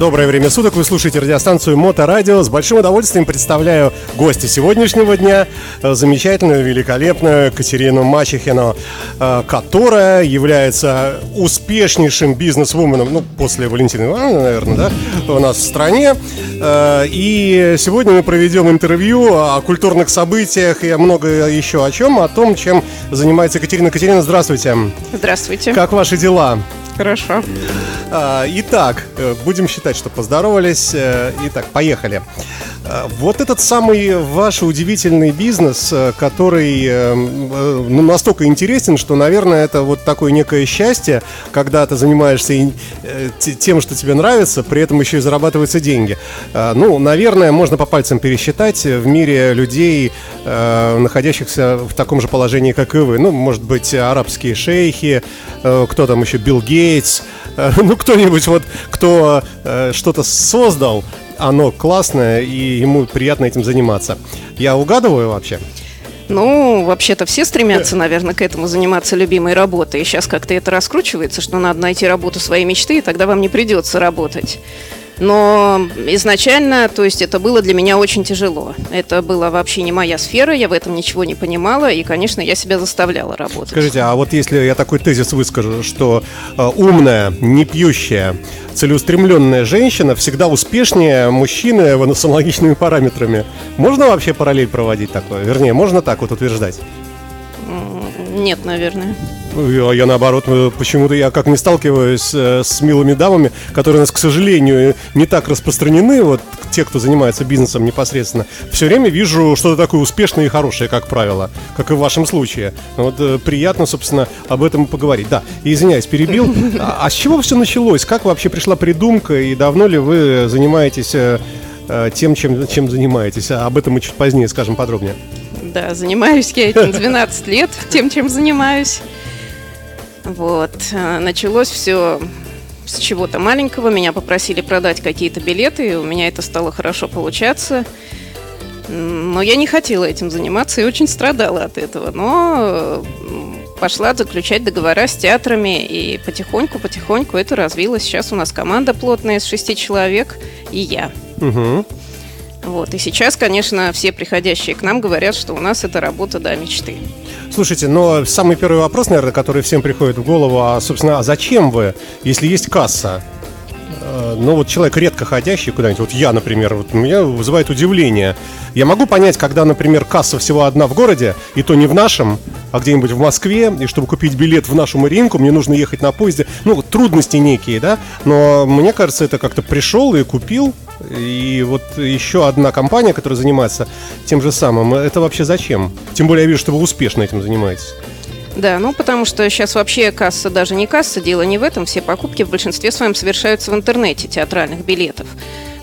Доброе время суток, вы слушаете радиостанцию Моторадио. С большим удовольствием представляю гостя сегодняшнего дня, э, замечательную, великолепную Катерину Мачехину, э, которая является успешнейшим бизнес-вуменом, ну, после Валентины Ивановны, наверное, да, у нас в стране. Э, и сегодня мы проведем интервью о культурных событиях и много еще о чем, о том, чем занимается Катерина. Катерина, здравствуйте. Здравствуйте. Как ваши дела? Хорошо. А, итак, э, будем считать, что поздоровались. Э, итак, поехали. А, вот этот самый ваш удивительный бизнес, э, который ну, настолько интересен, что, наверное, это вот такое некое счастье, когда ты занимаешься тем, что тебе нравится, при этом еще и зарабатываются деньги. Ну, наверное, можно по пальцам пересчитать в мире людей, находящихся в таком же положении, как и вы. Ну, может быть, арабские шейхи, кто там еще, Билл Гейтс, ну, кто-нибудь вот, кто э, что-то создал, оно классное, и ему приятно этим заниматься. Я угадываю вообще? Ну, вообще-то все стремятся, наверное, к этому заниматься любимой работой. И сейчас как-то это раскручивается, что надо найти работу своей мечты, и тогда вам не придется работать. Но изначально, то есть это было для меня очень тяжело. Это была вообще не моя сфера, я в этом ничего не понимала, и, конечно, я себя заставляла работать. Скажите, а вот если я такой тезис выскажу, что э, умная, не пьющая, целеустремленная женщина всегда успешнее мужчины с аналогичными параметрами, можно вообще параллель проводить такое? Вернее, можно так вот утверждать? Нет, наверное. Я, я наоборот, э, почему-то я как не сталкиваюсь э, с милыми дамами, которые у нас, к сожалению, не так распространены, вот те, кто занимается бизнесом непосредственно, все время вижу что-то такое успешное и хорошее, как правило, как и в вашем случае. Вот э, приятно, собственно, об этом поговорить. Да, извиняюсь, перебил. А, а с чего все началось? Как вообще пришла придумка и давно ли вы занимаетесь тем, чем, чем занимаетесь? Об этом мы чуть позднее скажем подробнее. Да, занимаюсь я этим 12 лет, тем, чем занимаюсь. Вот. Э, началось все с чего-то маленького. Меня попросили продать какие-то билеты, и у меня это стало хорошо получаться. Но я не хотела этим заниматься и очень страдала от этого. Но пошла заключать договора с театрами, и потихоньку-потихоньку это развилось. Сейчас у нас команда плотная из шести человек, и я. Угу. Вот. И сейчас, конечно, все приходящие к нам говорят, что у нас это работа до мечты. Слушайте, но самый первый вопрос, наверное, который всем приходит в голову, а, собственно, а зачем вы, если есть касса? Э, ну вот человек редко ходящий куда-нибудь, вот я, например, вот меня вызывает удивление. Я могу понять, когда, например, касса всего одна в городе, и то не в нашем, а где-нибудь в Москве, и чтобы купить билет в нашу Маринку, мне нужно ехать на поезде. Ну, трудности некие, да, но мне кажется, это как-то пришел и купил, и вот еще одна компания, которая занимается тем же самым, это вообще зачем? Тем более я вижу, что вы успешно этим занимаетесь. Да, ну потому что сейчас вообще касса даже не касса, дело не в этом. Все покупки в большинстве своем совершаются в интернете театральных билетов.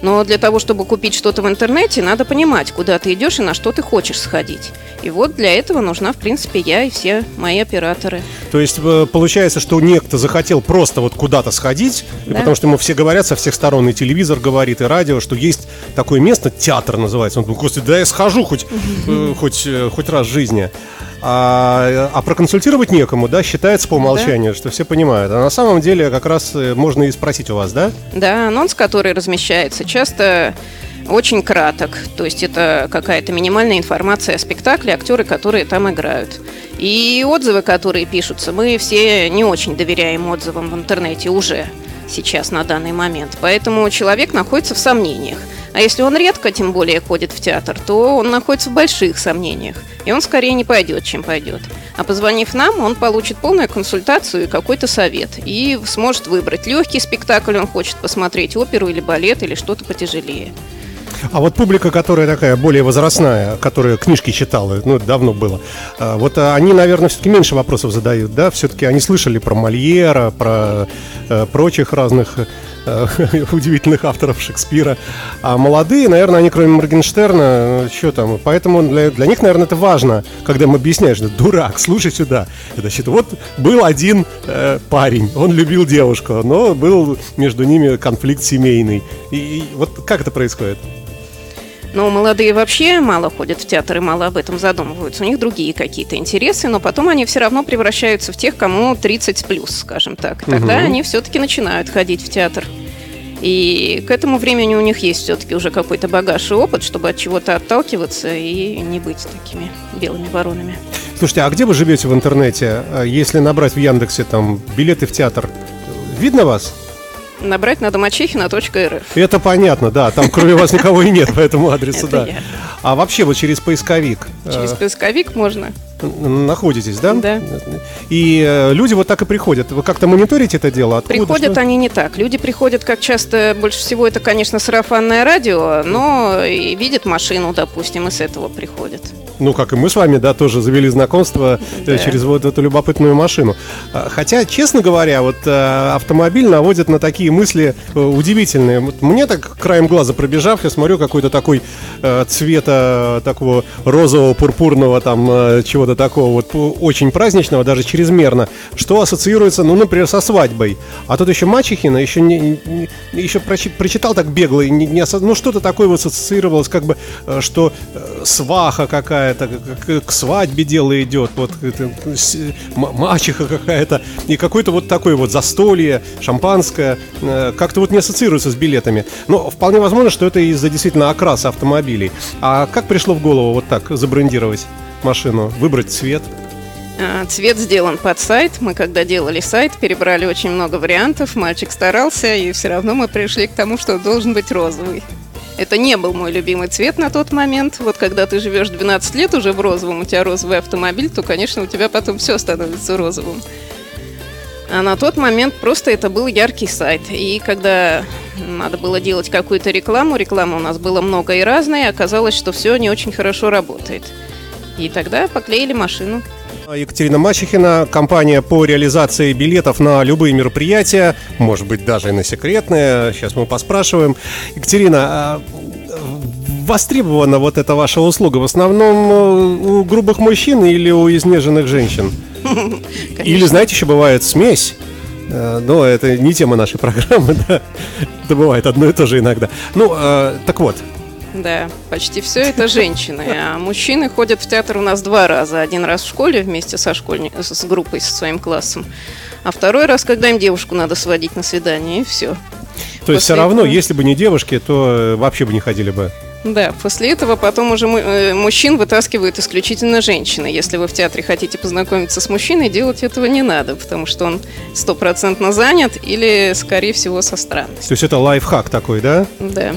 Но для того, чтобы купить что-то в интернете, надо понимать, куда ты идешь и на что ты хочешь сходить. И вот для этого нужна, в принципе, я и все мои операторы. То есть э, получается, что некто захотел просто вот куда-то сходить, да. потому что ему все говорят со всех сторон, и телевизор говорит, и радио, что есть такое место, театр называется. Он думает, господи, да я схожу хоть, э, хоть, э, хоть раз в жизни. А, а проконсультировать некому, да, считается по умолчанию, да. что все понимают. А на самом деле как раз э, можно и спросить у вас, да? Да, анонс, который размещается, часто очень краток. То есть это какая-то минимальная информация о спектакле, актеры, которые там играют. И отзывы, которые пишутся, мы все не очень доверяем отзывам в интернете уже сейчас на данный момент. Поэтому человек находится в сомнениях. А если он редко, тем более, ходит в театр, то он находится в больших сомнениях. И он скорее не пойдет, чем пойдет. А позвонив нам, он получит полную консультацию и какой-то совет. И сможет выбрать легкий спектакль, он хочет посмотреть оперу или балет, или что-то потяжелее. А вот публика, которая такая более возрастная, которая книжки читала, ну, давно было, а, вот а, они, наверное, все-таки меньше вопросов задают, да? Все-таки они слышали про Мольера, про э, прочих разных э, удивительных авторов Шекспира. А молодые, наверное, они кроме Моргенштерна, что там, поэтому для, для них, наверное, это важно, когда им объясняешь, что дурак, слушай сюда. Значит, вот был один э, парень, он любил девушку, но был между ними конфликт семейный. И, и вот как это происходит? Но молодые вообще мало ходят в театр и мало об этом задумываются. У них другие какие-то интересы, но потом они все равно превращаются в тех, кому 30 плюс, скажем так. Тогда угу. они все-таки начинают ходить в театр. И к этому времени у них есть все-таки уже какой-то багаж и опыт, чтобы от чего-то отталкиваться и не быть такими белыми воронами. Слушайте, а где вы живете в интернете? Если набрать в Яндексе там билеты в театр, видно вас? Набрать надо мачехина.рф. Это понятно, да. Там кроме вас никого и нет по этому адресу, да. А вообще вот через поисковик? Через э, поисковик можно находитесь, да? Да. И э, люди вот так и приходят. Вы как-то мониторите это дело? Откуда, приходят что? они не так. Люди приходят, как часто, больше всего это, конечно, сарафанное радио, но и видят машину, допустим, и с этого приходят. Ну, как и мы с вами, да, тоже завели знакомство э, да. через вот эту любопытную машину. А, хотя, честно говоря, вот э, автомобиль наводит на такие мысли удивительные. Мне так краем глаза пробежав, я смотрю какой-то такой цвета такого розового, пурпурного там чего чего-то такого вот очень праздничного, даже чрезмерно, что ассоциируется, ну, например, со свадьбой. А тут еще Мачехина, еще, не, не, еще прочитал так бегло, не, не осоз... ну, что-то такое вот ассоциировалось, как бы, э, что э, сваха какая-то, к, к свадьбе дело идет, вот это, мачеха какая-то, и какое-то вот такое вот застолье, шампанское, э, как-то вот не ассоциируется с билетами. Но вполне возможно, что это из-за действительно окраса автомобилей. А как пришло в голову вот так забрендировать? Машину, выбрать цвет? А, цвет сделан под сайт. Мы когда делали сайт, перебрали очень много вариантов. Мальчик старался, и все равно мы пришли к тому, что должен быть розовый. Это не был мой любимый цвет на тот момент. Вот когда ты живешь 12 лет уже в розовом, у тебя розовый автомобиль, то, конечно, у тебя потом все становится розовым. А на тот момент просто это был яркий сайт. И когда надо было делать какую-то рекламу, рекламы у нас было много и разной, оказалось, что все не очень хорошо работает. И тогда поклеили машину. Екатерина Мачехина, компания по реализации билетов на любые мероприятия, может быть, даже и на секретные. Сейчас мы поспрашиваем. Екатерина, а, востребована вот эта ваша услуга в основном э, у грубых мужчин или у изнеженных женщин? Или, знаете, еще бывает смесь. Э, но это не тема нашей программы, да. Это бывает одно и то же иногда. Ну, э, так вот, да, почти все это женщины. А мужчины ходят в театр у нас два раза. Один раз в школе вместе со школьни... с группой, со своим классом. А второй раз, когда им девушку надо сводить на свидание, и все. То После есть все равно, этого... если бы не девушки, то вообще бы не ходили бы. Да, после этого потом уже э, мужчин вытаскивают исключительно женщины. Если вы в театре хотите познакомиться с мужчиной, делать этого не надо, потому что он стопроцентно занят или, скорее всего, со странностью. То есть это лайфхак такой, да? Да.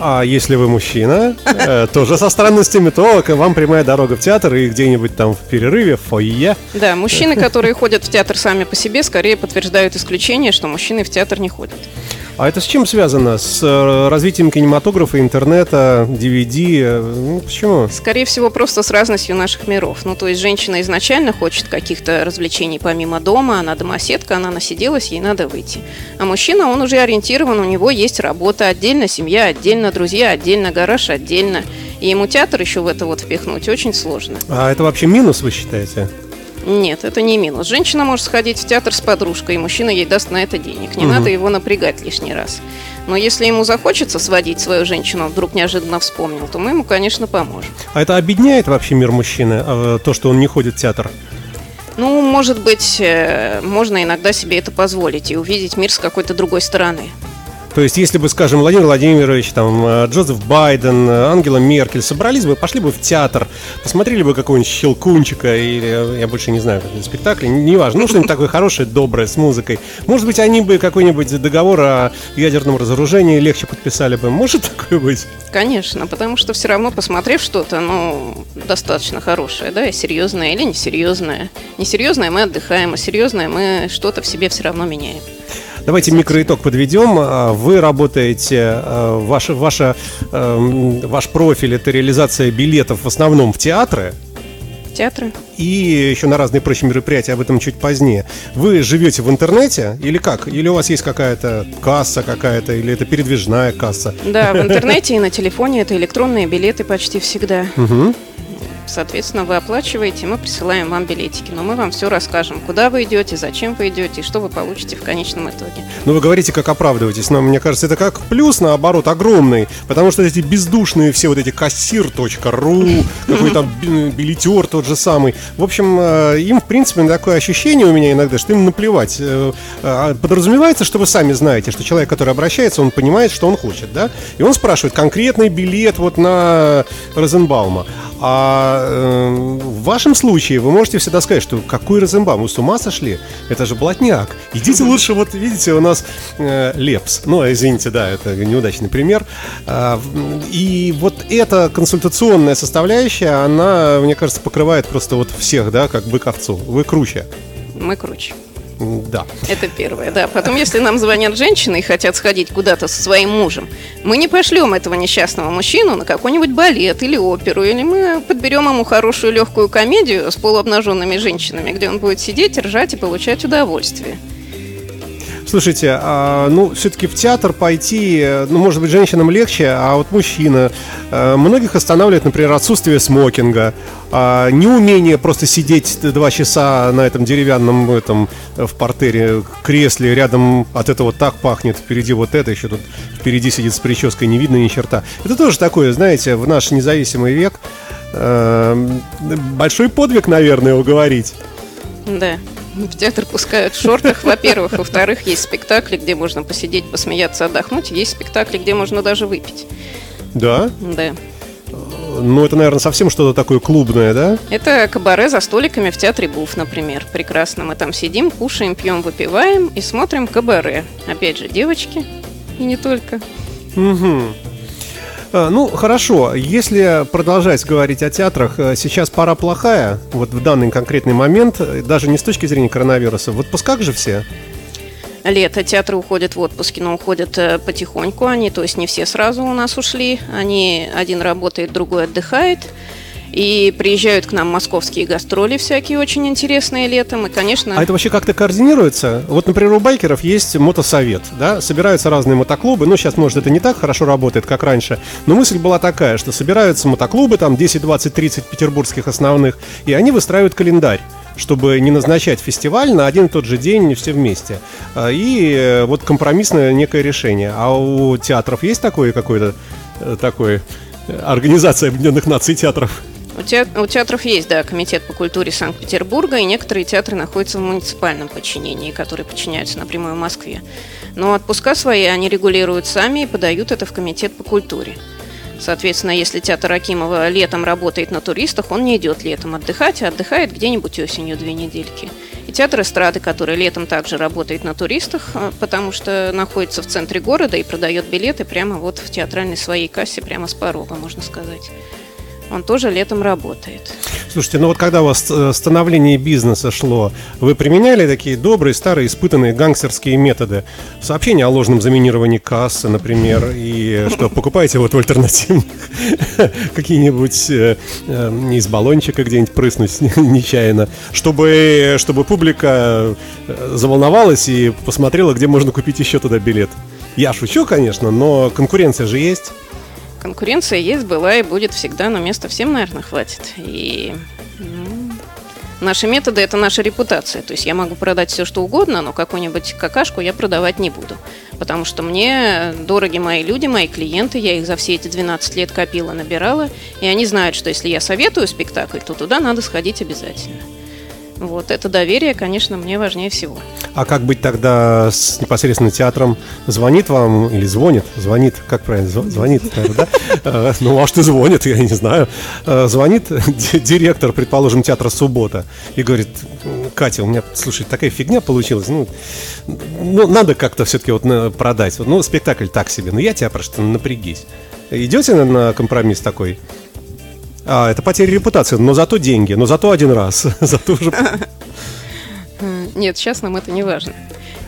А если вы мужчина, э, тоже со странностями, то вам прямая дорога в театр и где-нибудь там в перерыве, в фойе. Да, мужчины, которые ходят в театр сами по себе, скорее подтверждают исключение, что мужчины в театр не ходят. А это с чем связано? С э, развитием кинематографа, интернета, DVD? Э, ну, почему? Скорее всего, просто с разностью наших миров. Ну, то есть женщина изначально хочет каких-то развлечений помимо дома, она домоседка, она насиделась, ей надо выйти. А мужчина, он уже ориентирован, у него есть работа отдельно, семья отдельно, друзья отдельно, гараж отдельно. И ему театр еще в это вот впихнуть очень сложно. А это вообще минус, вы считаете? Нет, это не минус. Женщина может сходить в театр с подружкой, и мужчина ей даст на это денег. Не угу. надо его напрягать лишний раз. Но если ему захочется сводить свою женщину, вдруг неожиданно вспомнил, то мы ему, конечно, поможем. А это объединяет вообще мир мужчины, а, то, что он не ходит в театр? Ну, может быть, э, можно иногда себе это позволить и увидеть мир с какой-то другой стороны. То есть, если бы, скажем, Владимир Владимирович, там, э, Джозеф Байден, э, Ангела Меркель собрались бы, пошли бы в театр, посмотрели бы какого-нибудь Щелкунчика или, я больше не знаю, какой спектакль, неважно, ну, что-нибудь такое хорошее, доброе, с музыкой. Может быть, они бы какой-нибудь договор о ядерном разоружении легче подписали бы. Может такое быть? Конечно, потому что все равно, посмотрев что-то, ну, достаточно хорошее, да, и серьезное или несерьезное. Несерьезное мы отдыхаем, а серьезное мы что-то в себе все равно меняем. Давайте микроитог подведем. А, вы работаете, а, ваш, ваша, эм, ваш профиль это реализация билетов в основном в театры. Театры. И еще на разные прочие мероприятия, об этом чуть позднее. Вы живете в интернете или как? Или у вас есть какая-то касса какая-то, или это передвижная касса? Да, в интернете и на телефоне это электронные билеты почти всегда. Угу. Соответственно, вы оплачиваете, мы присылаем вам билетики. Но мы вам все расскажем, куда вы идете, зачем вы идете и что вы получите в конечном итоге. Ну, вы говорите, как оправдываетесь, но мне кажется, это как плюс, наоборот, огромный. Потому что эти бездушные все вот эти кассир.ру, какой там билетер тот же самый. В общем, э, им, в принципе, такое ощущение у меня иногда, что им наплевать. Э, а, подразумевается, что вы сами знаете, что человек, который обращается, он понимает, что он хочет, да? И он спрашивает конкретный билет вот на Розенбаума. А э, в вашем случае вы можете всегда сказать, что какой Розенбаум, вы с ума сошли? Это же блатняк. Идите лучше, вот видите, у нас э, Лепс. Ну, извините, да, это неудачный пример. А, и вот эта консультационная составляющая, она, мне кажется, покрывает просто вот всех, да, как бык овцу. Вы круче. Мы круче. Да. Это первое, да. Потом, если нам звонят женщины и хотят сходить куда-то со своим мужем, мы не пошлем этого несчастного мужчину на какой-нибудь балет или оперу, или мы подберем ему хорошую легкую комедию с полуобнаженными женщинами, где он будет сидеть, ржать и получать удовольствие. Слушайте, а, ну, все-таки в театр пойти, ну, может быть, женщинам легче, а вот мужчина. А, многих останавливает, например, отсутствие смокинга, а, неумение просто сидеть два часа на этом деревянном этом в портере кресле, рядом от этого так пахнет, впереди вот это, еще тут впереди сидит с прической, не видно ни черта. Это тоже такое, знаете, в наш независимый век большой подвиг, наверное, уговорить. Да. В театр пускают в шортах, во-первых. Во-вторых, есть спектакли, где можно посидеть, посмеяться, отдохнуть. Есть спектакли, где можно даже выпить. Да? Да. Ну, это, наверное, совсем что-то такое клубное, да? Это кабаре за столиками в театре Буф, например. Прекрасно. Мы там сидим, кушаем, пьем, выпиваем и смотрим кабаре. Опять же, девочки и не только. Угу. А, ну, хорошо, если продолжать говорить о театрах, э, сейчас пора плохая, вот в данный конкретный момент, э, даже не с точки зрения коронавируса, в отпусках же все? лето театры уходят в отпуске, но уходят э, потихоньку они, то есть не все сразу у нас ушли, они один работает, другой отдыхает. И приезжают к нам московские гастроли всякие очень интересные летом. И, конечно... А это вообще как-то координируется? Вот, например, у байкеров есть мотосовет, да? Собираются разные мотоклубы. Ну, сейчас, может, это не так хорошо работает, как раньше. Но мысль была такая, что собираются мотоклубы, там 10, 20, 30 петербургских основных, и они выстраивают календарь чтобы не назначать фестиваль на один и тот же день все вместе. А, и э, вот компромиссное некое решение. А у театров есть такое какое-то э, такое э, организация Объединенных Наций театров? У, театр, у театров есть, да, комитет по культуре Санкт-Петербурга, и некоторые театры находятся в муниципальном подчинении, которые подчиняются напрямую Москве. Но отпуска свои они регулируют сами и подают это в комитет по культуре. Соответственно, если театр Акимова летом работает на туристах, он не идет летом отдыхать, а отдыхает где-нибудь осенью две недельки. И театр эстрады, который летом также работает на туристах, а, потому что находится в центре города и продает билеты прямо вот в театральной своей кассе, прямо с порога, можно сказать он тоже летом работает. Слушайте, ну вот когда у вас э, становление бизнеса шло, вы применяли такие добрые, старые, испытанные гангстерские методы? Сообщение о ложном заминировании кассы, например, и что покупаете вот в альтернативных какие-нибудь э, э, из баллончика где-нибудь прыснуть нечаянно, чтобы, чтобы публика заволновалась и посмотрела, где можно купить еще туда билет. Я шучу, конечно, но конкуренция же есть. Конкуренция есть, была и будет всегда, но места всем, наверное, хватит. И ну, наши методы – это наша репутация. То есть я могу продать все, что угодно, но какую-нибудь какашку я продавать не буду. Потому что мне дороги мои люди, мои клиенты, я их за все эти 12 лет копила, набирала, и они знают, что если я советую спектакль, то туда надо сходить обязательно. Вот это доверие, конечно, мне важнее всего. А как быть тогда с непосредственно театром? Звонит вам или звонит? Звонит, как правильно? Звонит, да? Э, ну, может, и звонит, я не знаю. Э, звонит директор, предположим, театра «Суббота» и говорит, Катя, у меня, слушай, такая фигня получилась. Ну, ну надо как-то все-таки вот продать. Ну, спектакль так себе. Но я тебя прошу, напрягись. Идете на компромисс такой? А, это потеря репутации, но зато деньги, но зато один раз. зато уже... Нет, сейчас нам это не важно.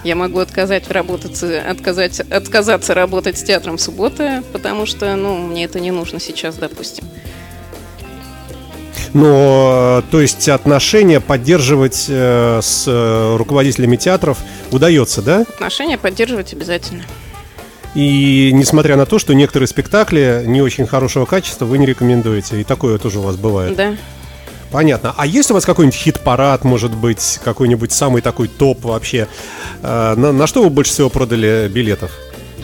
Я могу отказать работать, отказать, отказаться работать с театром в субботы, потому что, ну, мне это не нужно сейчас, допустим. Но, то есть, отношения поддерживать э, с э, руководителями театров удается, да? Отношения поддерживать обязательно. И несмотря на то, что некоторые спектакли не очень хорошего качества, вы не рекомендуете. И такое тоже у вас бывает. Да. Понятно. А есть у вас какой-нибудь хит-парад, может быть, какой-нибудь самый такой топ вообще? Э, на, на что вы больше всего продали билетов?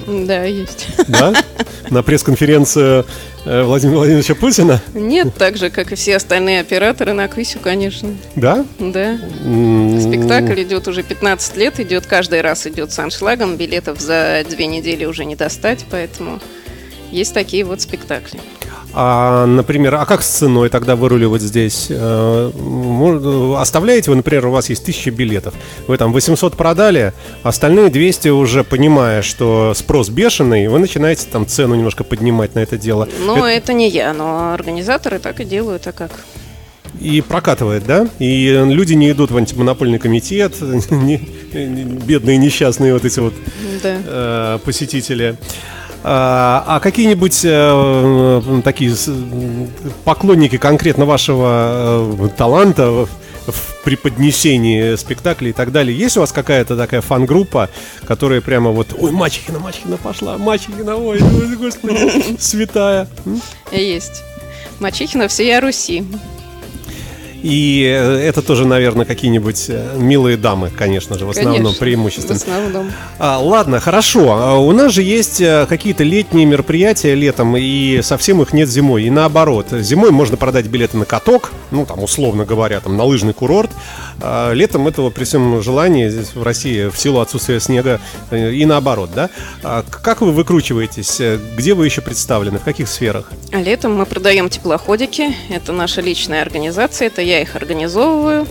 Да, есть. Да? На пресс-конференцию э, Владимира Владимировича Путина? Нет, так же, как и все остальные операторы на Квисю, конечно. Да? Да. Спектакль идет уже 15 лет, идет каждый раз идет с аншлагом, билетов за две недели уже не достать, поэтому есть такие вот спектакли. А, например, а как с ценой тогда выруливать здесь? Э, Оставляете вы, например, у вас есть 1000 билетов, вы там 800 продали, остальные 200 уже понимая, что спрос бешеный, вы начинаете там цену немножко поднимать на это дело. Но это, не я, но организаторы так и делают, а как? И прокатывает, да? И люди не идут в антимонопольный комитет, бедные несчастные вот эти вот Да. э, посетители. А, а какие-нибудь э, такие поклонники конкретно вашего э, таланта в, преподнесении спектаклей и так далее, есть у вас какая-то такая фан-группа, которая прямо вот, ой, Мачехина, Мачехина пошла, Мачехина, ой, господи, святая. Есть. Мачехина всея Руси. И э, это тоже, наверное, какие-нибудь э, милые дамы, конечно же, в основном Конечно, преимущественно. В основном. А, ладно, хорошо. А У нас же есть э, какие-то летние мероприятия летом, и совсем их нет зимой. И наоборот, зимой можно продать билеты на каток, ну там условно говоря, там на лыжный курорт. А летом этого при всем желании здесь в России в силу отсутствия снега и наоборот, да? А как вы выкручиваетесь? Где вы еще представлены? В каких сферах? А летом мы продаем теплоходики. Это наша личная организация, это я их организовываю.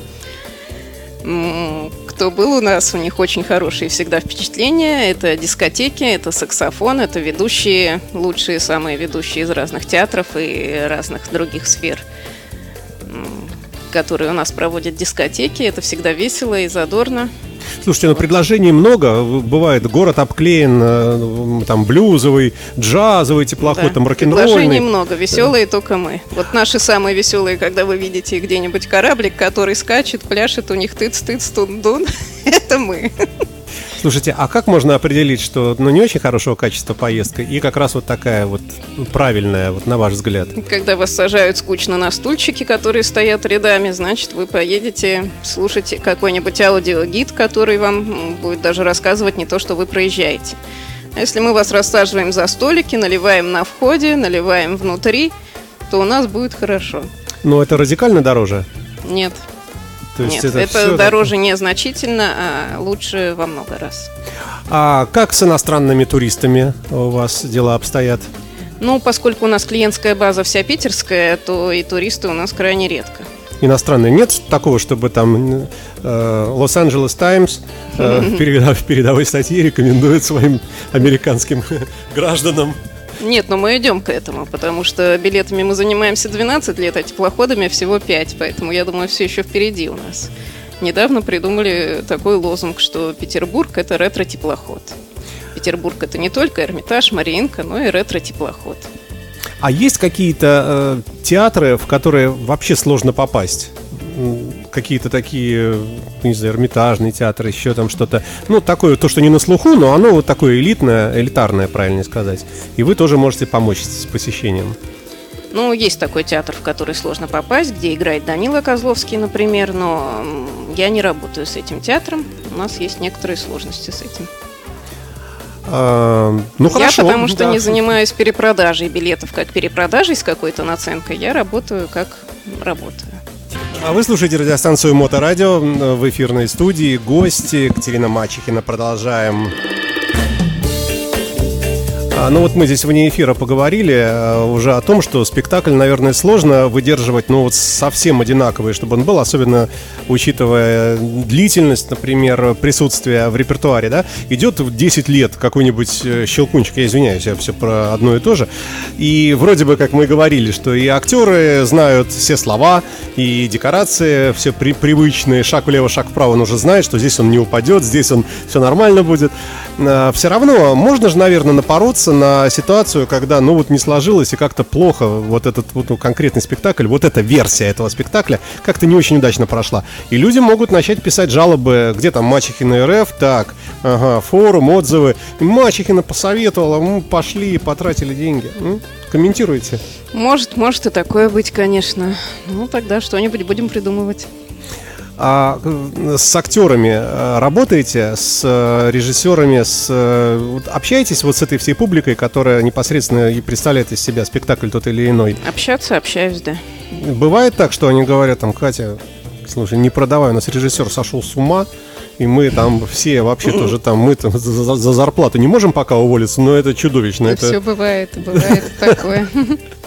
Кто был у нас, у них очень хорошие всегда впечатления. Это дискотеки, это саксофон, это ведущие, лучшие, самые ведущие из разных театров и разных других сфер, которые у нас проводят дискотеки. Это всегда весело и задорно. Слушайте, ну предложений много. Бывает, город обклеен, э, там блюзовый, джазовый теплоход, Да, там Предложений рок-н-ролльный. много, веселые только мы. Вот наши самые веселые, когда вы видите где-нибудь кораблик, который скачет, пляшет, у них тыц-тыц, тун-дун, это мы. Слушайте, а как можно определить, что ну, не очень хорошего качества поездка и как раз вот такая вот правильная, вот на ваш взгляд? Когда вас сажают скучно на стульчики, которые стоят рядами, значит, вы поедете слушать какой-нибудь аудиогид, который вам будет даже рассказывать не то, что вы проезжаете. А если мы вас рассаживаем за столики, наливаем на входе, наливаем внутри, то у нас будет хорошо. Но это радикально дороже. Нет, То есть нет, это, всё дороже незначительно, а лучше во много раз. так. А как с иностранными туристами у вас дела обстоят? Ну, поскольку у нас клиентская база вся питерская, то и туристы у нас крайне редко. Иностранные нет такого, чтобы там э, Лос-Анджелес Таймс э, в передо- в передовой статье рекомендует своим американским гражданам Нет, но мы идем к этому, потому что билетами мы занимаемся 12 лет, а теплоходами всего 5, поэтому я думаю, все еще впереди у нас. Недавно придумали такой лозунг, что Петербург – это ретро-теплоход. Петербург – это не только Эрмитаж, Мариинка, но и ретро-теплоход. А есть какие-то э, театры, в которые вообще сложно попасть? Какие-то такие, не знаю, эрмитажные театры, еще там что-то. Ну, такое, то, что не на слуху, но оно вот такое элитное, элитарное, правильно сказать. И вы тоже можете помочь с посещением. Ну, есть такой театр, в который сложно попасть, где играет Данила Козловский, например, но я не работаю с этим театром, у нас есть некоторые сложности с этим. А, ну, хорошо. Я потому что да. не занимаюсь перепродажей билетов как перепродажей с какой-то наценкой, я работаю как работаю. А вы слушаете радиостанцию Моторадио в эфирной студии. Гости Екатерина Мачехина. Продолжаем. А, Ну вот мы здесь вне эфира поговорили э, уже о том, что спектакль, наверное, сложно выдерживать, ну вот совсем одинаковый, чтобы он был, особенно учитывая длительность, например, присутствия в репертуаре, да, идет в 10 лет какой-нибудь э, щелкунчик, я извиняюсь, я все про одно и то же, и вроде бы, как мы говорили, что и актеры знают все слова, и декорации все при- привычные, шаг влево, шаг вправо, он уже знает, что здесь он не упадет, здесь он все нормально будет. Все равно можно же, наверное, напороться на ситуацию, когда, ну вот не сложилось и как-то плохо вот этот вот ну, конкретный спектакль, вот эта версия этого спектакля как-то не очень удачно прошла. И люди могут начать писать жалобы, где там Мачехина РФ, так, ага, форум, отзывы. Мачехина посоветовала, мы пошли, потратили деньги. М? Комментируйте. Может, может и такое быть, конечно. Ну, тогда что-нибудь будем придумывать. А э, с актерами э, работаете, с э, режиссерами, с, вот общаетесь вот с этой всей публикой, которая непосредственно и представляет из себя спектакль тот или иной? Общаться, общаюсь, да. Бывает так, что они говорят, там, Катя, слушай, не продавай, у нас режиссер сошел с ума, и мы там все вообще тоже там, мы там за, за зарплату не можем пока уволиться, но это чудовищно. Это... Все бывает, бывает такое.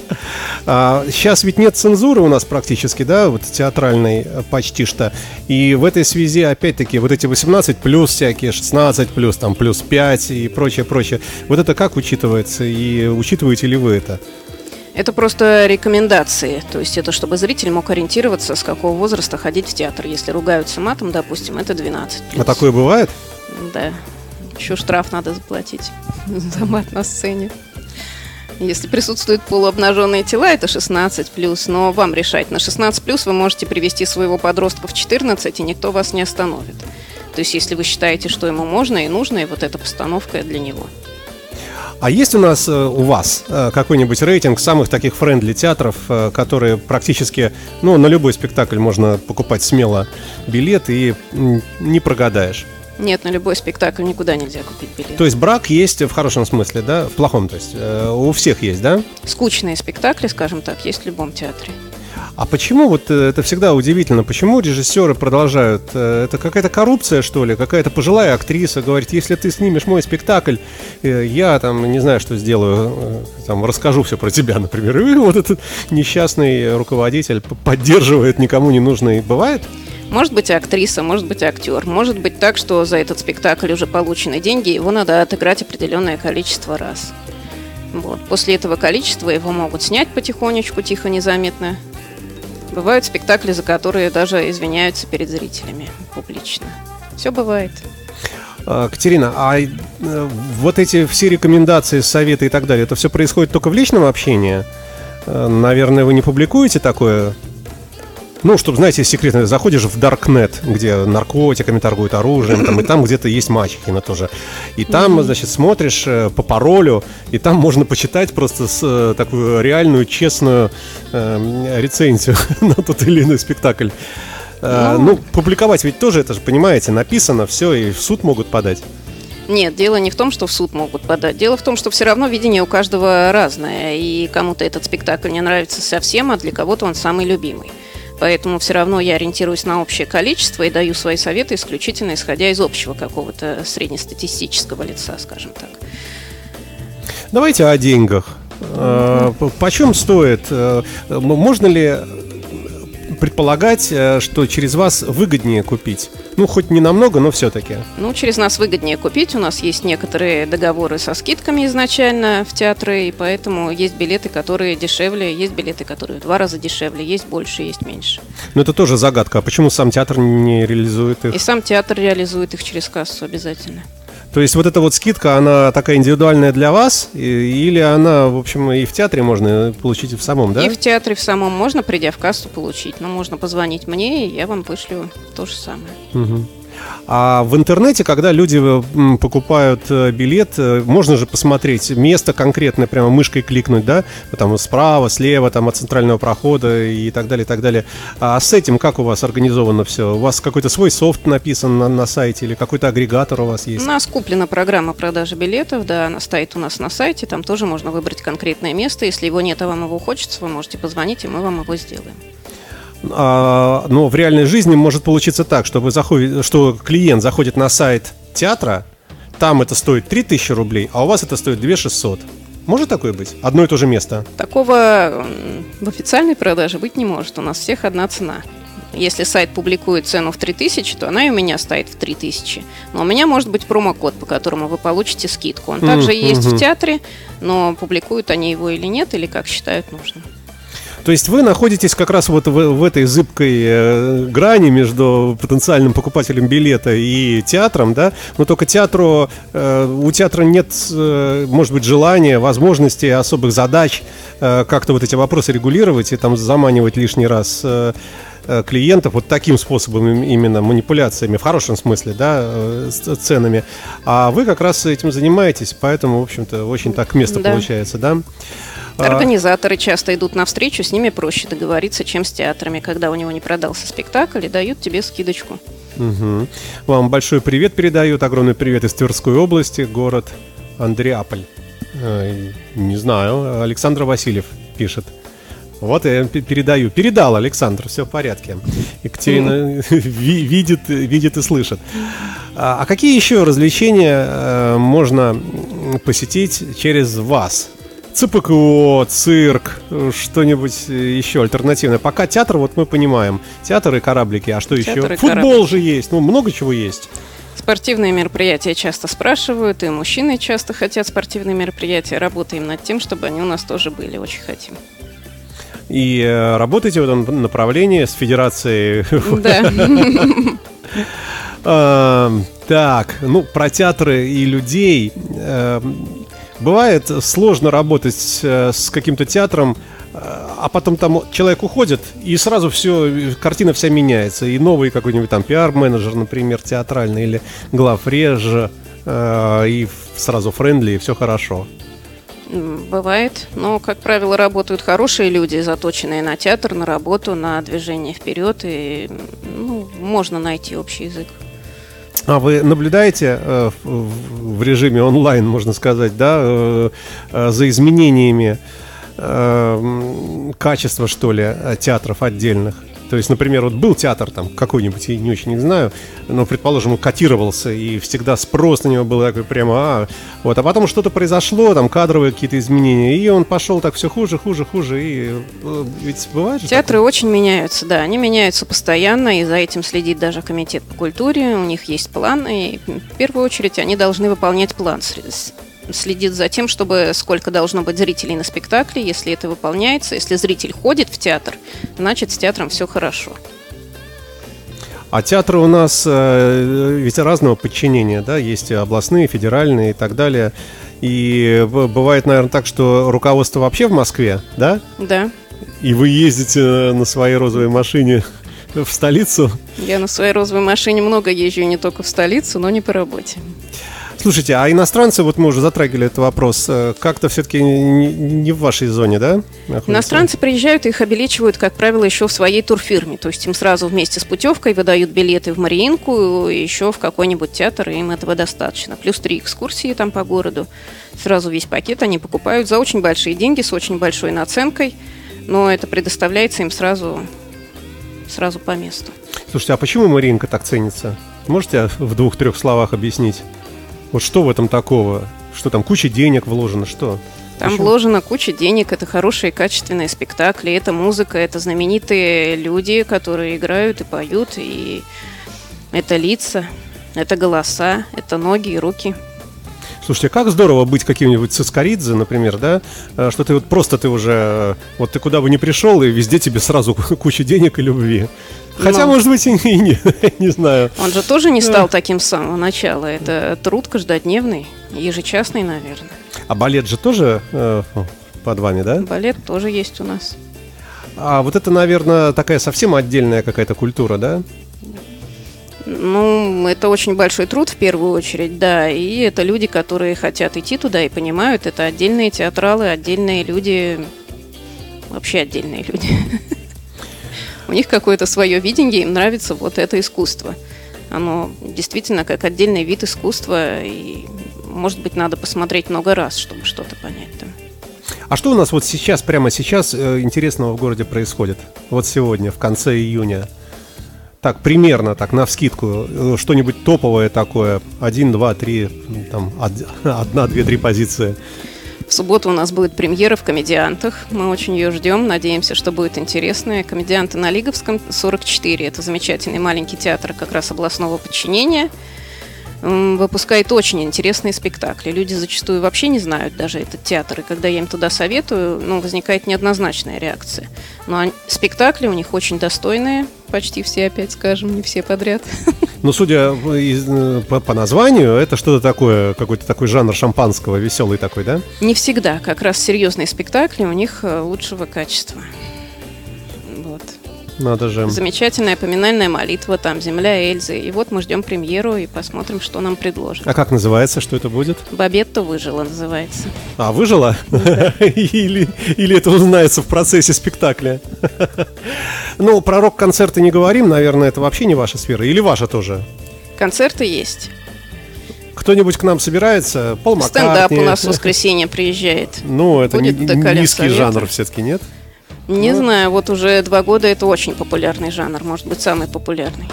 А, сейчас ведь нет цензуры у нас практически, да, вот театральной э, почти что. И в этой связи, опять-таки, вот эти 18 плюс всякие, 16 плюс, там плюс 5 и прочее, прочее. Вот это как учитывается и учитываете ли вы это? Это просто рекомендации. То есть это чтобы зритель мог ориентироваться, с какого возраста ходить в театр. Если ругаются матом, допустим, это 12. Плюс. А такое бывает? Да. Еще штраф надо заплатить за мат на сцене. Если присутствуют полуобнаженные тела, это 16 плюс, но вам решать. На 16 плюс вы можете привести своего подростка в 14, и никто вас не остановит. То есть, если вы считаете, что ему можно и нужно, и вот эта постановка для него. А есть у нас, э, у вас, э, какой-нибудь рейтинг самых таких friendly театров, э, которые практически, ну, на любой спектакль можно покупать смело билет и не прогадаешь? Нет, на любой спектакль никуда нельзя купить билет. То есть брак есть в хорошем смысле, да? В плохом, то есть э, у всех есть, да? Скучные спектакли, скажем так, есть в любом театре. А почему вот э, это всегда удивительно? Почему режиссеры продолжают? Э, это какая-то коррупция, что ли? Какая-то пожилая актриса говорит, если ты снимешь мой спектакль, э, я там не знаю, что сделаю, там расскажу все про тебя, например. И вот этот несчастный руководитель поддерживает никому не нужный. Бывает? Может быть актриса, может быть актер. Может быть так, что за этот спектакль уже получены деньги, его надо отыграть определенное количество раз. Вот. После этого количества его могут снять потихонечку, тихо, незаметно. Бывают спектакли, за которые даже извиняются перед зрителями публично. Все бывает. А, Катерина, а э, вот эти все рекомендации, советы и так далее, это все происходит только в личном общении? Э, наверное, вы не публикуете такое ну, чтобы, знаете, секретно, заходишь в Darknet, где наркотиками торгуют оружием, там, и там где-то есть Мачехина тоже. И там, значит, смотришь э, по паролю, и там можно почитать просто с, э, такую реальную, честную э, рецензию на тот или иной спектакль. Э, ну, ну, публиковать ведь тоже, это же, понимаете, написано, все, и в суд могут подать. Нет, дело не в том, что в суд могут подать. Дело в том, что все равно видение у каждого разное. И кому-то этот спектакль не нравится совсем, а для кого-то он самый любимый. Поэтому все равно я ориентируюсь на общее количество и даю свои советы исключительно исходя из общего какого-то среднестатистического лица, скажем так. Давайте о деньгах. Mm-hmm. Почем стоит? Э, можно ли предполагать, э, что через вас выгоднее купить? Ну, хоть не намного, но все-таки. Ну, через нас выгоднее купить. У нас есть некоторые договоры со скидками изначально в театры, и поэтому есть билеты, которые дешевле, есть билеты, которые в два раза дешевле, есть больше, есть меньше. Но это тоже загадка. А почему сам театр не реализует их? И сам театр реализует их через кассу обязательно. То есть вот эта вот скидка, она такая индивидуальная для вас, или она, в общем, и в театре можно получить в самом, да? И в театре в самом можно, придя в кассу, получить. Но можно позвонить мне, и я вам вышлю то же самое. Угу. А в интернете, когда люди покупают э, билет, э, можно же посмотреть место конкретное, прямо мышкой кликнуть, да, там справа, слева, там от центрального прохода и так далее, и так далее. А с этим как у вас организовано все? У вас какой-то свой софт написан на, на сайте или какой-то агрегатор у вас есть? У нас куплена программа продажи билетов, да, она стоит у нас на сайте, там тоже можно выбрать конкретное место. Если его нет, а вам его хочется, вы можете позвонить, и мы вам его сделаем. А, но в реальной жизни может получиться так, что, вы заходите, что клиент заходит на сайт театра, там это стоит 3000 рублей, а у вас это стоит 2600. Может такое быть? Одно и то же место? Такого в официальной продаже быть не может. У нас всех одна цена. Если сайт публикует цену в 3000, то она и у меня стоит в 3000. Но у меня может быть промокод, по которому вы получите скидку. Он также mm-hmm. есть в театре, но публикуют они его или нет, или как считают нужным. То есть вы находитесь как раз вот в, в этой зыбкой э, грани между потенциальным покупателем билета и театром, да? Но только театру, э, у театра нет, э, может быть, желания, возможности, особых задач э, как-то вот эти вопросы регулировать и там заманивать лишний раз э клиентов вот таким способом именно манипуляциями в хорошем смысле, да, э, с ценами. А вы как раз этим занимаетесь, поэтому, в общем-то, очень так место да. получается, да? А. Организаторы часто идут навстречу, с ними проще договориться, чем с театрами, когда у него не продался спектакль и дают тебе скидочку. Угу. Вам большой привет передают, огромный привет из Тверской области, город Андреаполь. Э, не знаю, Александр Васильев пишет. Вот я передаю. Передал Александр, все в порядке. Екатерина видит, видит и слышит. А, а какие еще развлечения э, можно посетить через вас? ЦПКО, цирк, что-нибудь еще альтернативное. Пока театр, вот мы понимаем. Театр и кораблики, а что театр еще? Футбол же есть, ну много чего есть. Спортивные мероприятия часто спрашивают, и мужчины часто хотят спортивные мероприятия. Работаем над тем, чтобы они у нас тоже были, очень хотим. И э, работаете в этом направлении с федерацией? Да. Эм, так, ну, про театры и людей эм, Бывает сложно работать э, с каким-то театром, э, а потом там человек уходит, и сразу все, картина вся меняется. И новый какой-нибудь там пиар-менеджер, например, театральный, или главреж, и сразу френдли, и все хорошо. Бывает, но, как правило, работают хорошие люди, заточенные на театр, на работу, на движение вперед, и ну, можно найти общий язык. А вы наблюдаете э, в, режиме онлайн, можно сказать, да, э, э, за изменениями качества, что ли, театров отдельных? То есть, например, вот был театр там какой-нибудь, я не очень не знаю, но, предположим, он котировался, и всегда спрос на него был такой прямо, а, вот, а потом что-то произошло, там кадровые какие-то изменения, и он пошел так все хуже, хуже, хуже, и э, ведь бывает же Театры такое? очень меняются, да, они меняются постоянно, и за этим следит даже комитет по культуре, у них есть план, и в первую очередь они должны выполнять план следит за тем, чтобы сколько должно быть зрителей на спектакле. Если это выполняется, если зритель ходит в театр, значит с театром все хорошо. А театры у нас э, ведь разного подчинения, да, есть областные, федеральные и так далее. И бывает, наверное, так, что руководство вообще в Москве, да? Да. И вы ездите на своей розовой машине в столицу? Я на своей розовой машине много езжу, не только в столицу, но не по работе. Слушайте, а иностранцы, вот мы уже затрагивали этот вопрос, э, как-то все-таки не в вашей зоне, да? Находятся? Иностранцы приезжают, их обелечивают, как правило, еще в своей турфирме. То есть им сразу вместе с путевкой выдают билеты в Мариинку, еще в какой-нибудь театр, и им этого достаточно. Плюс три экскурсии там по городу. Сразу весь пакет они покупают за очень большие деньги, с очень большой наценкой, но это предоставляется им сразу, сразу по месту. Слушайте, а почему Мариинка так ценится? Можете в двух-трех словах объяснить? Вот что в этом такого? Что там куча денег вложено, что? Там Почему? вложена куча денег, это хорошие качественные спектакли, это музыка, это знаменитые люди, которые играют и поют, и это лица, это голоса, это ноги и руки. Слушайте, как здорово быть каким-нибудь Цискоридзе, например, да? Э, что ты вот просто ты уже, вот ты куда бы ни пришел, и везде тебе сразу куча денег и любви. Хотя, Но... может быть, и не, не, не знаю. Он же тоже не стал таким с самого начала. Это труд каждодневный, ежечасный, наверное. А балет же тоже э, под вами, да? Балет тоже есть у нас. А вот это, наверное, такая совсем отдельная какая-то культура, да? Ну, это очень большой труд в первую очередь, да. И это люди, которые хотят идти туда и понимают. Это отдельные театралы, отдельные люди, вообще отдельные люди. У них какое-то свое видение, им нравится вот это искусство. Оно действительно как отдельный вид искусства, и, может быть, надо посмотреть много раз, чтобы что-то понять там. А что у нас вот сейчас, прямо сейчас э, интересного в городе происходит? Вот сегодня, в конце июня. Так, примерно, так, на вскидку, э, что-нибудь топовое такое. Один, два, три, там, одна, две, три позиции. В субботу у нас будет премьера в «Комедиантах». Мы очень ее ждем, надеемся, что будет интересно. «Комедианты» на Лиговском, 44. Это замечательный маленький театр как раз областного подчинения. Выпускает очень интересные спектакли. Люди зачастую вообще не знают даже этот театр, и когда я им туда советую, ну, возникает неоднозначная реакция. Но спектакли у них очень достойные, почти все, опять скажем, не все подряд. Но судя э, по, по названию, это что-то такое, какой-то такой жанр шампанского, веселый такой, да? Не всегда. Как раз серьезные спектакли у них э, лучшего качества. Надо же. Замечательная поминальная молитва, там «Земля Эльзы». И вот мы ждем премьеру и посмотрим, что нам предложат. А как называется, что это будет? «Бабетта выжила» называется. А, выжила? или, или это узнается в процессе спектакля? ну, про рок-концерты не говорим, наверное, это вообще не ваша сфера. Или ваша тоже? Концерты есть. Кто-нибудь к нам собирается? Пол Маккартни. Стендап у нас в воскресенье приезжает. Ну, это Будет низкий жанр все-таки, нет? Не вот. знаю, вот уже два года это очень популярный жанр, может быть, самый популярный.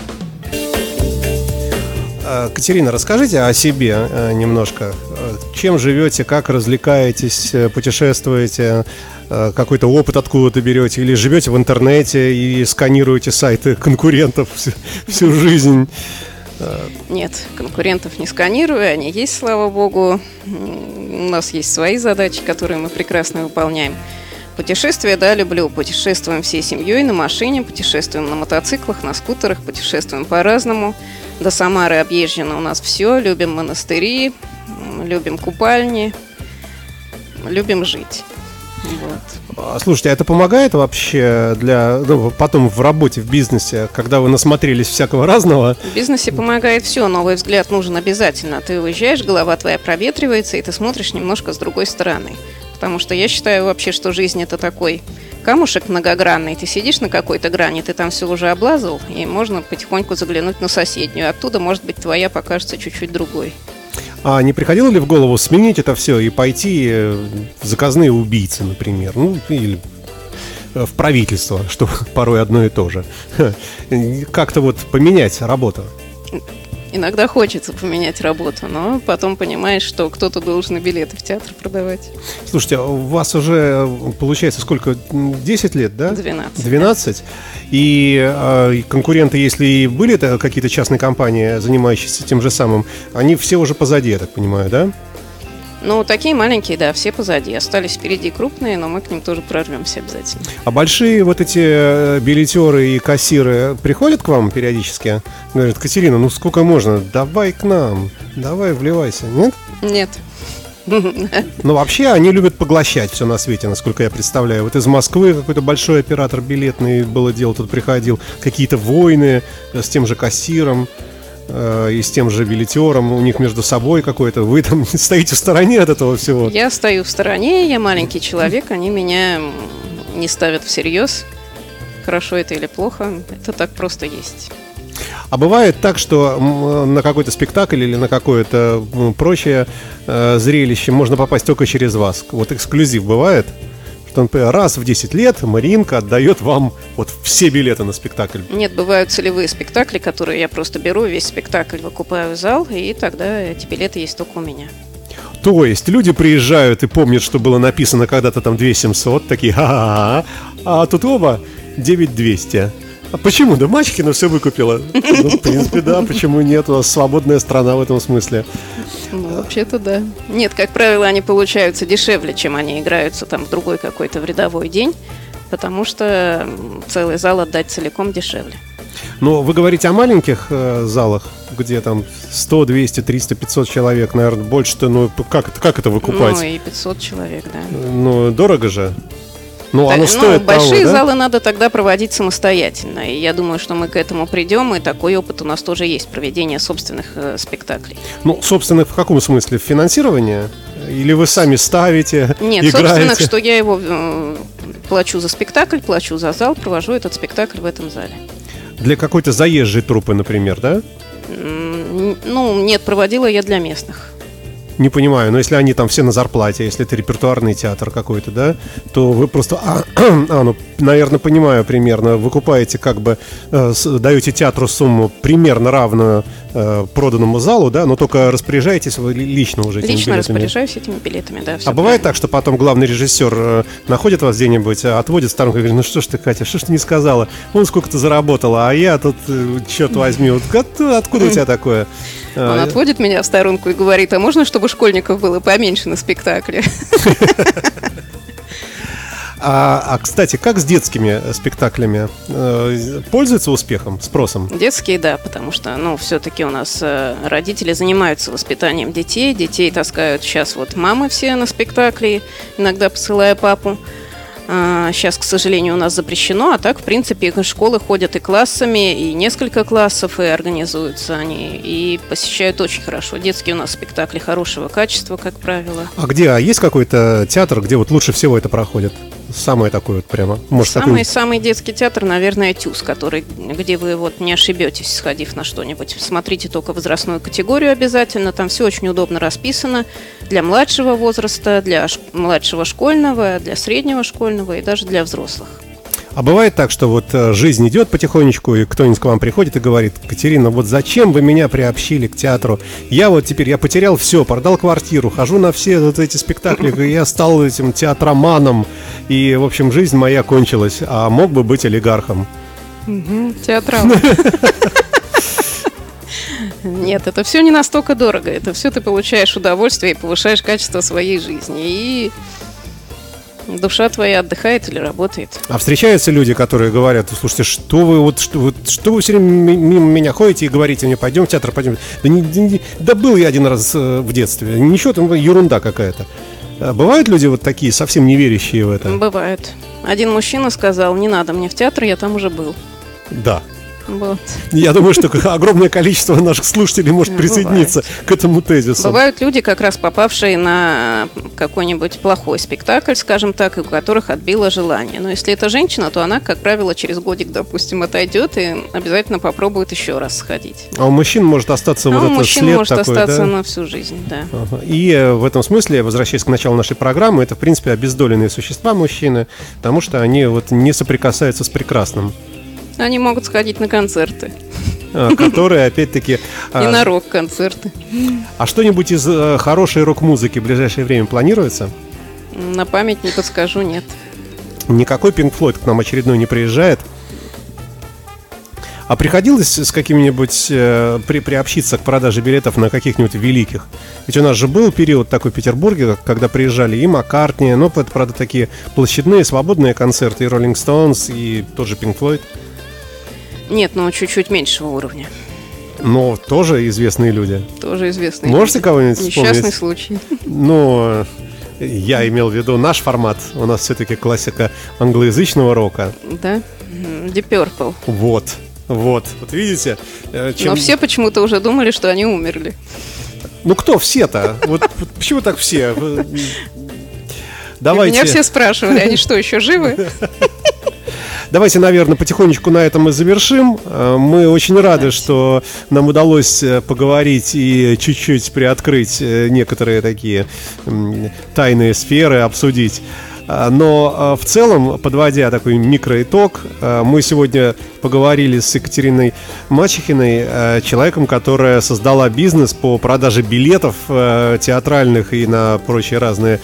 А, Катерина, расскажите о себе э, немножко. Чем живете, как развлекаетесь, э, путешествуете, э, какой-то опыт откуда-то берете, или живете в интернете и сканируете сайты конкурентов всю, всю жизнь? Нет, конкурентов не сканирую, они есть, слава богу. У нас есть свои задачи, которые мы прекрасно выполняем. Путешествия, да, люблю. Путешествуем всей семьей на машине, путешествуем на мотоциклах, на скутерах, путешествуем по-разному. До Самары объезжено у нас все. Любим монастыри, любим купальни, любим жить. Вот. А, слушайте, а это помогает вообще для ну, потом в работе, в бизнесе, когда вы насмотрелись всякого разного? В бизнесе помогает все, новый взгляд нужен обязательно. Ты уезжаешь, голова твоя проветривается, и ты смотришь немножко с другой стороны потому что я считаю вообще, что жизнь это такой камушек многогранный. Ты сидишь на какой-то грани, ты там все уже облазал, и можно потихоньку заглянуть на соседнюю. Оттуда, может быть, твоя покажется чуть-чуть другой. А не приходило ли в голову сменить это все и пойти э, в заказные убийцы, например? Ну, или в правительство, что порой одно и то же. Как-то вот поменять работу. Иногда хочется поменять работу, но потом понимаешь, что кто-то должен билеты в театр продавать. Слушайте, а у вас уже, получается, сколько? 10 лет, да? 12. 12? И э, конкуренты, если и были какие-то частные компании, занимающиеся тем же самым, они все уже позади, я так понимаю, да? Ну, такие маленькие, да, все позади. Остались впереди крупные, но мы к ним тоже прорвемся обязательно. А большие вот эти э, билетеры и кассиры приходят к вам периодически? Говорят, Катерина, ну сколько можно? Давай к нам, давай вливайся, нет? Нет. Ну, вообще, они любят поглощать все на свете, насколько я представляю. Вот из Москвы какой-то большой оператор билетный было дело, тут приходил. Какие-то войны с тем же кассиром э, и с тем же билетером, у них между собой какой-то, вы там стоите в стороне от этого всего. Я стою в стороне, я маленький человек, они меня не ставят всерьез. Хорошо это или плохо, это так просто есть. А бывает так, что на какой-то спектакль или на какое-то прочее э, зрелище можно попасть только через вас. Вот эксклюзив бывает? Что, например, раз в 10 лет Маринка отдает вам вот все билеты на спектакль. Нет, бывают целевые спектакли, которые я просто беру, весь спектакль выкупаю в зал, и тогда эти билеты есть только у меня. То есть люди приезжают и помнят, что было написано когда-то там 2700, такие, ха-ха-ха, а тут оба 9200. А почему? Да Мачкина все выкупила. Ну, в принципе, да, почему нет? У нас свободная страна в этом смысле. Ну, вообще-то да. Нет, как правило, они получаются дешевле, чем они играются там в другой какой-то в рядовой день, потому что целый зал отдать целиком дешевле. Но вы говорите о маленьких э, залах, где там 100, 200, 300, 500 человек, наверное, больше-то, ну, как, как это выкупать? Ну, и 500 человек, да. Ну, дорого же. Ну, оно ну, стоит большие того, да? залы надо тогда проводить самостоятельно. И я думаю, что мы к этому придем, и такой опыт у нас тоже есть проведение собственных э, спектаклей. Ну, собственных в каком смысле? В финансировании? Или вы сами ставите? Нет, играете? собственных, что я его э, плачу за спектакль, плачу за зал, провожу этот спектакль в этом зале. Для какой-то заезжей трупы, например, да? Ну, нет, проводила я для местных. Не понимаю, но если они там все на зарплате, если это репертуарный театр какой-то, да, то вы просто, а, а ну, наверное, понимаю примерно, выкупаете как бы, э, даете театру сумму примерно равную э, проданному залу, да, но только распоряжаетесь вы лично уже этими лично билетами. распоряжаюсь этими билетами, да. А правильно. бывает так, что потом главный режиссер э, находит вас где-нибудь, отводит в сторонку и говорит, ну что ж ты, Катя, что ж ты не сказала? Вон сколько ты заработала, а я тут, э, черт возьми, вот откуда у тебя такое? Он А, отводит меня в сторонку и говорит, а можно, чтобы школьников было поменьше на спектакле? А, а, кстати, как с детскими спектаклями? Э, Пользуется успехом, спросом? Детские, да, потому что, ну, все-таки у нас э, родители занимаются воспитанием детей. Детей таскают сейчас вот мамы все на спектакли, иногда посылая папу. Сейчас, к сожалению, у нас запрещено, а так, в принципе, школы ходят и классами, и несколько классов, и организуются они, и посещают очень хорошо. Детские у нас спектакли хорошего качества, как правило. А где? А есть какой-то театр, где вот лучше всего это проходит? Самое такое вот прямо. Может, самый, самый детский театр, наверное, ТЮЗ, который, где вы вот не ошибетесь, сходив на что-нибудь. Смотрите только возрастную категорию обязательно, там все очень удобно расписано для младшего возраста, для младшего школьного, для среднего школьного и даже для взрослых. А бывает так, что вот э, жизнь идет потихонечку, и кто-нибудь к вам приходит и говорит, Катерина, вот зачем вы меня приобщили к театру? Я вот теперь, я потерял все, продал квартиру, хожу на все вот эти спектакли, и я стал этим театроманом, и, в общем, жизнь моя кончилась, а мог бы быть олигархом. Театрал. Нет, это все не настолько дорого. Это все ты получаешь удовольствие и повышаешь качество своей жизни. И душа твоя отдыхает или работает. А встречаются люди, которые говорят, слушайте, что вы вот что, вот, что вы все время ми- мимо меня ходите и говорите мне, пойдем в театр, пойдем. Да, не- не- да был я один раз э, в детстве, ничего там, ерунда какая-то. А бывают люди вот такие, совсем не верящие в это? Бывает. Один мужчина сказал, не надо мне в театр, я там уже был. Да. Вот. Я думаю, что огромное количество наших слушателей может Бывает. присоединиться к этому тезису. Бывают люди, как раз попавшие на какой-нибудь плохой спектакль, скажем так, и у которых отбило желание. Но если это женщина, то она, как правило, через годик, допустим, отойдет и обязательно попробует еще раз сходить. А у мужчин может остаться а вот этот мужчин след может такой, остаться да? на всю жизнь, да. Ага. И э, в этом смысле, возвращаясь к началу нашей программы, это, в принципе, обездоленные существа мужчины, потому что они вот не соприкасаются с прекрасным, Они могут сходить на концерты. а, которые, опять-таки... И а, на рок-концерты. А что-нибудь из э, хорошей рок-музыки в ближайшее время планируется? На память не подскажу, нет. Никакой Pink Floyd к нам очередной не приезжает. А приходилось с каким-нибудь э, при, приобщиться к продаже билетов на каких-нибудь великих? Ведь у нас же был период такой в Петербурге, когда приезжали и Маккартни, но это, правда, такие площадные, свободные концерты, и Rolling Stones, и тот же Pink Floyd. Нет, но чуть-чуть меньшего уровня. Но тоже известные люди. Тоже известный. Можете кого-нибудь Несчастный вспомнить? случай. Но я имел в виду наш формат. У нас все-таки классика англоязычного рока. Да? Deep Purple. Вот. Вот, вот видите, э, чем- Но все почему-то уже думали, что они умерли. ну кто все-то? Вот, почему так все? Давайте, Меня все спрашивали, они что, еще живы? Давайте, наверное, потихонечку на этом и завершим. Э, Мы очень рады, что нам удалось э, поговорить и чуть-чуть приоткрыть э, некоторые такие тайные сферы, обсудить. Но в целом, подводя такой микроитог, мы сегодня поговорили с Екатериной Мачехиной, человеком, которая создала бизнес по продаже билетов театральных и на прочие разные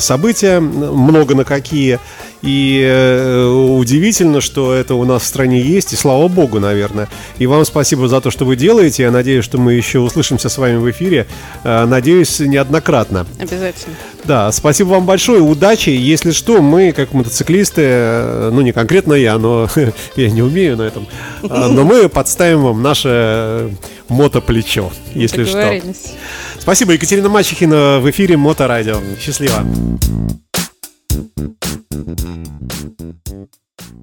события, много на какие. И э, удивительно, что это у нас в стране есть, и слава богу, наверное. И вам спасибо за то, что вы делаете. Я надеюсь, что мы еще услышимся с вами в эфире. Э, Надеюсь, неоднократно. Обязательно. Да, спасибо вам большое, удачи. Если что, мы, как мотоциклисты, э, ну не конкретно я, но я не умею на этом, но мы подставим вам наше мотоплечо, если что. Спасибо, Екатерина Мачехина в эфире Моторадио. Счастливо. Thank you.